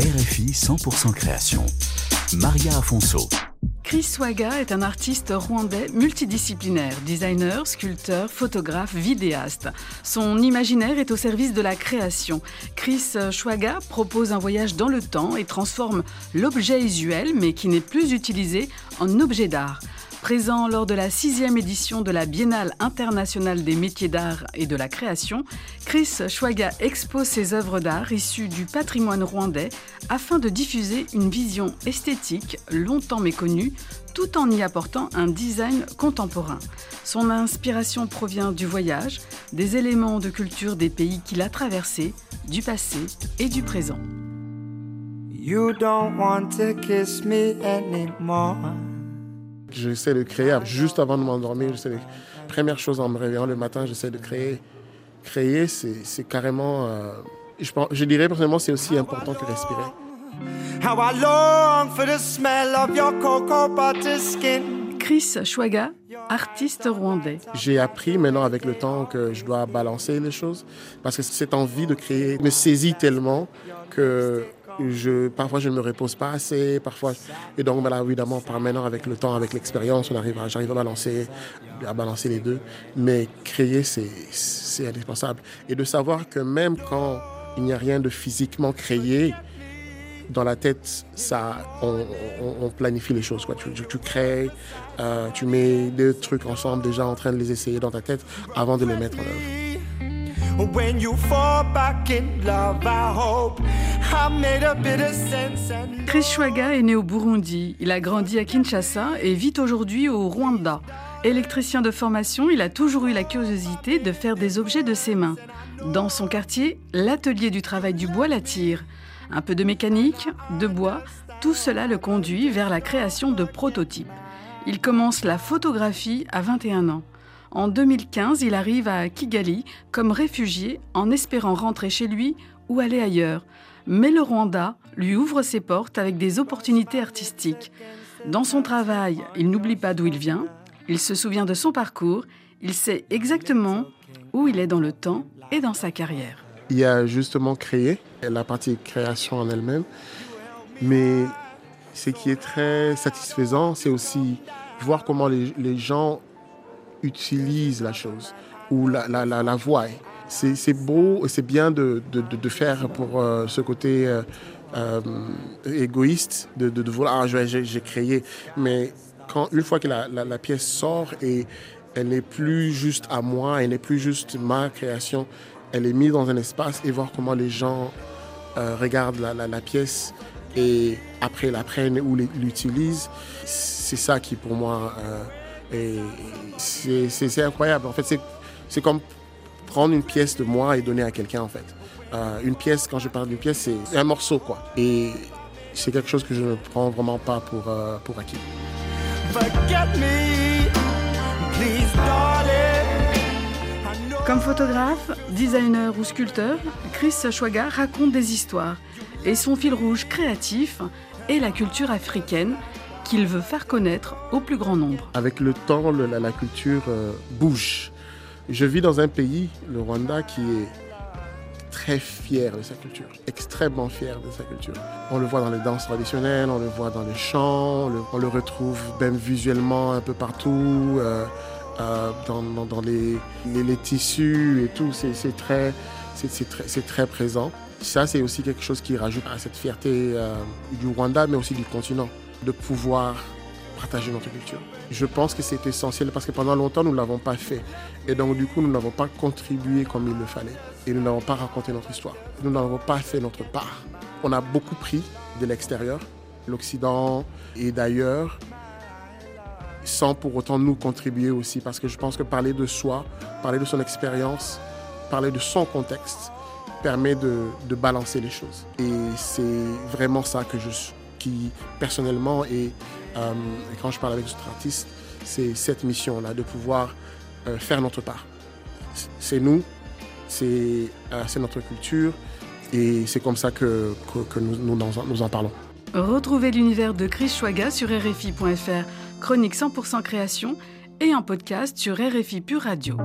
RFI 100% création. Maria Afonso. Chris Swaga est un artiste rwandais multidisciplinaire, designer, sculpteur, photographe, vidéaste. Son imaginaire est au service de la création. Chris Swaga propose un voyage dans le temps et transforme l'objet usuel, mais qui n'est plus utilisé, en objet d'art. Présent lors de la sixième édition de la Biennale internationale des métiers d'art et de la création, Chris Schwaga expose ses œuvres d'art issues du patrimoine rwandais afin de diffuser une vision esthétique longtemps méconnue tout en y apportant un design contemporain. Son inspiration provient du voyage, des éléments de culture des pays qu'il a traversés, du passé et du présent. You don't want to kiss me anymore. J'essaie de créer juste avant de m'endormir. De... Première chose en me réveillant le matin, j'essaie de créer. Créer, c'est carrément. Euh, je, pense, je dirais personnellement, c'est aussi important que respirer. How I long for the smell of your cocoa butter skin. Chris Chouaga, artiste rwandais. J'ai appris maintenant avec le temps que je dois balancer les choses parce que cette envie de créer me saisit tellement que je, parfois, je ne me repose pas assez. Parfois, et donc, voilà, évidemment, par maintenant, avec le temps, avec l'expérience, on arrive, j'arrive à balancer, à balancer les deux. Mais créer, c'est indispensable. Et de savoir que même quand il n'y a rien de physiquement créé, dans la tête, ça, on, planifie les choses. Quoi. Tu, tu, crées, euh, tu mets deux trucs ensemble, déjà en train de les essayer dans ta tête avant de les mettre en œuvre. Chris Chouaga est né au Burundi. Il a grandi à Kinshasa et vit aujourd'hui au Rwanda. Électricien de formation, il a toujours eu la curiosité de faire des objets de ses mains. Dans son quartier, l'atelier du travail du bois l'attire. Un peu de mécanique, de bois, tout cela le conduit vers la création de prototypes. Il commence la photographie à 21 ans. En 2015, il arrive à Kigali comme réfugié en espérant rentrer chez lui ou aller ailleurs. Mais le Rwanda lui ouvre ses portes avec des opportunités artistiques. Dans son travail, il n'oublie pas d'où il vient, il se souvient de son parcours, il sait exactement où il est dans le temps et dans sa carrière. Il a justement créé la partie création en elle-même, mais ce qui est très satisfaisant, c'est aussi voir comment les gens utilise la chose ou la, la, la, voix. C'est beau c'est bien de, de, de, faire pour euh, ce côté euh, euh, égoïste de, de, vouloir, ah, j'ai créé. Mais quand, une fois que la, la, pièce sort et elle n'est plus juste à moi, elle n'est plus juste ma création, elle est mise dans un espace et voir comment les gens regardent la, la, pièce et après la prennent ou l'utilisent, c'est ça qui pour moi c'est incroyable. En fait, c'est comme prendre une pièce de moi et donner à quelqu'un, en fait. Euh, une pièce, quand je parle d'une pièce, c'est un morceau, quoi. Et c'est quelque chose que je ne prends vraiment pas pour, euh, pour acquis. Comme photographe, designer ou sculpteur, Chris Schwaga raconte des histoires. Et son fil rouge créatif est la culture africaine qu'il veut faire connaître au plus grand nombre. Avec le temps, la, culture euh, bouge. Je vis dans un pays, le Rwanda, qui est très fier de sa culture, extrêmement fier de sa culture. On le voit dans les danses traditionnelles, on le voit dans les chants, on le, retrouve même visuellement un peu partout, euh, euh, dans, les, tissus et tout. C'est très présent. Ça, c'est aussi quelque chose qui rajoute à cette fierté du Rwanda, mais aussi du continent de pouvoir partager notre culture. Je pense que c'est essentiel parce que pendant longtemps, nous ne l'avons pas fait. Et donc, du coup, nous n'avons pas contribué comme il le fallait. Et nous n'avons pas raconté notre histoire. Nous n'avons pas fait notre part. On a beaucoup pris de l'extérieur, l'Occident et d'ailleurs, sans pour autant nous contribuer aussi. Parce que je pense que parler de soi, parler de son expérience, parler de son contexte, permet de, de balancer les choses. Et c'est vraiment ça que je, personnellement, euh, et, quand je parle avec d'autres artistes, c'est cette mission-là, de pouvoir euh, faire notre part. C'est nous, c'est euh, notre culture, et c'est comme ça que, nous, en parlons. Retrouvez l'univers de Chris Schwaga sur RFI.fr, chronique 100% création, et en podcast sur RFI Pure Radio.